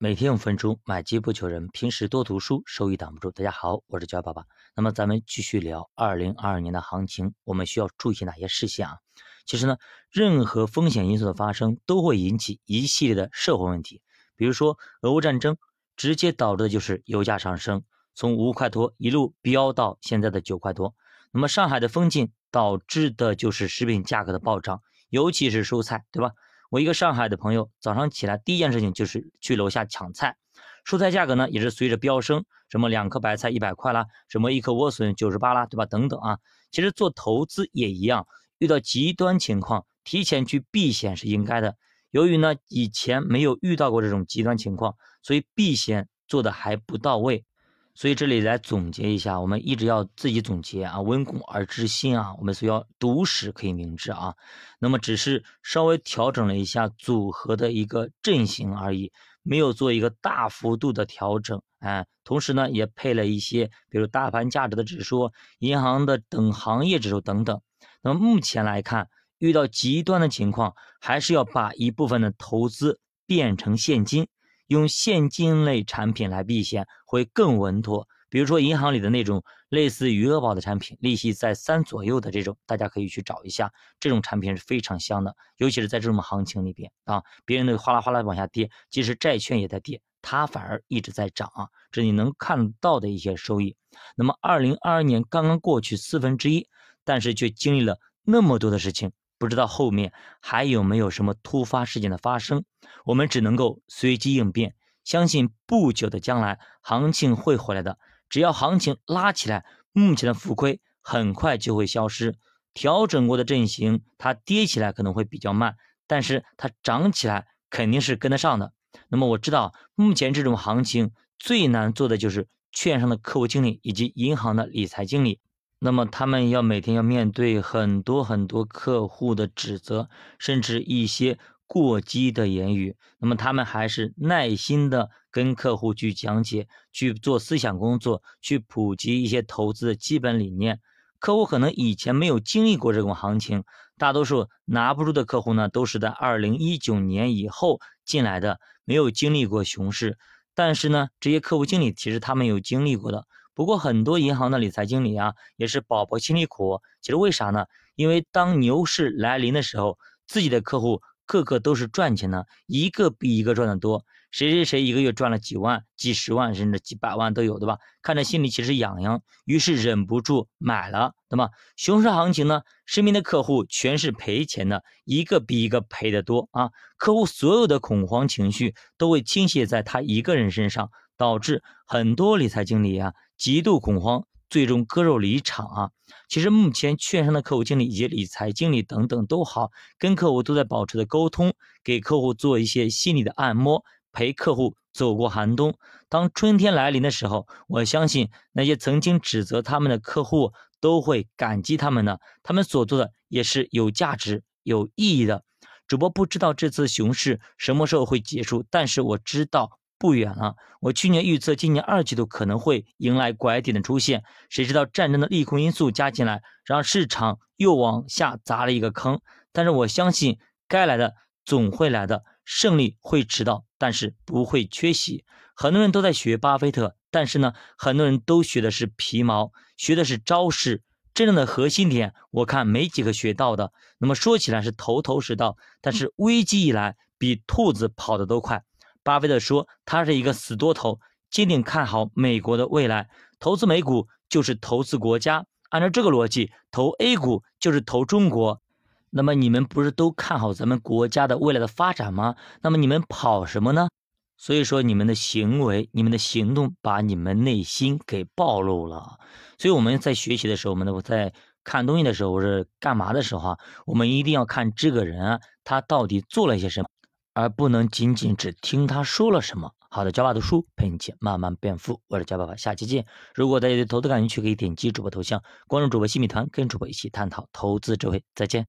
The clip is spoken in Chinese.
每天五分钟，买机不求人，平时多读书，收益挡不住。大家好，我是焦爸爸。那么咱们继续聊二零二二年的行情，我们需要注意哪些事项啊？其实呢，任何风险因素的发生，都会引起一系列的社会问题。比如说，俄乌战争直接导致的就是油价上升，从五块多一路飙到现在的九块多。那么上海的封禁导致的就是食品价格的暴涨，尤其是蔬菜，对吧？我一个上海的朋友，早上起来第一件事情就是去楼下抢菜，蔬菜价格呢也是随着飙升，什么两颗白菜一百块啦，什么一颗莴笋九十八啦，对吧？等等啊，其实做投资也一样，遇到极端情况，提前去避险是应该的。由于呢以前没有遇到过这种极端情况，所以避险做的还不到位。所以这里来总结一下，我们一直要自己总结啊，温故而知新啊，我们所要读史可以明智啊。那么只是稍微调整了一下组合的一个阵型而已，没有做一个大幅度的调整。哎，同时呢也配了一些，比如大盘价值的指数、银行的等行业指数等等。那么目前来看，遇到极端的情况，还是要把一部分的投资变成现金。用现金类产品来避险会更稳妥，比如说银行里的那种类似余额宝的产品，利息在三左右的这种，大家可以去找一下，这种产品是非常香的，尤其是在这种行情里边啊，别人的哗啦哗啦往下跌，即使债券也在跌，它反而一直在涨啊，这你能看到的一些收益。那么二零二二年刚刚过去四分之一，但是却经历了那么多的事情。不知道后面还有没有什么突发事件的发生，我们只能够随机应变。相信不久的将来，行情会回来的。只要行情拉起来，目前的浮亏很快就会消失。调整过的阵型，它跌起来可能会比较慢，但是它涨起来肯定是跟得上的。那么我知道，目前这种行情最难做的就是券商的客户经理以及银行的理财经理。那么他们要每天要面对很多很多客户的指责，甚至一些过激的言语。那么他们还是耐心的跟客户去讲解，去做思想工作，去普及一些投资的基本理念。客户可能以前没有经历过这种行情，大多数拿不住的客户呢，都是在二零一九年以后进来的，没有经历过熊市。但是呢，这些客户经理其实他们有经历过的。不过很多银行的理财经理啊，也是宝宝心里苦。其实为啥呢？因为当牛市来临的时候，自己的客户个个都是赚钱的，一个比一个赚的多。谁谁谁一个月赚了几万、几十万，甚至几百万都有，对吧？看着心里其实痒痒，于是忍不住买了，对吧？熊市行情呢，身边的客户全是赔钱的，一个比一个赔的多啊！客户所有的恐慌情绪都会倾泻在他一个人身上。导致很多理财经理啊极度恐慌，最终割肉离场啊。其实目前券商的客户经理以及理财经理等等都好，跟客户都在保持着沟通，给客户做一些心理的按摩，陪客户走过寒冬。当春天来临的时候，我相信那些曾经指责他们的客户都会感激他们的，他们所做的也是有价值、有意义的。主播不知道这次熊市什么时候会结束，但是我知道。不远了，我去年预测今年二季度可能会迎来拐点的出现，谁知道战争的利空因素加进来，让市场又往下砸了一个坑。但是我相信该来的总会来的，胜利会迟到，但是不会缺席。很多人都在学巴菲特，但是呢，很多人都学的是皮毛，学的是招式，真正的核心点我看没几个学到的。那么说起来是头头是道，但是危机一来，比兔子跑得都快。巴菲特说：“他是一个死多头，坚定看好美国的未来。投资美股就是投资国家。按照这个逻辑，投 A 股就是投中国。那么你们不是都看好咱们国家的未来的发展吗？那么你们跑什么呢？所以说，你们的行为、你们的行动，把你们内心给暴露了。所以我们在学习的时候，我们都在看东西的时候，或者干嘛的时候啊，我们一定要看这个人他到底做了些什么。”而不能仅仅只听他说了什么。好的，教爸读书陪你一起慢慢变富。我是教爸爸，下期见。如果大家对投资感兴趣，可以点击主播头像，关注主播新米团，跟主播一起探讨投资智慧。再见。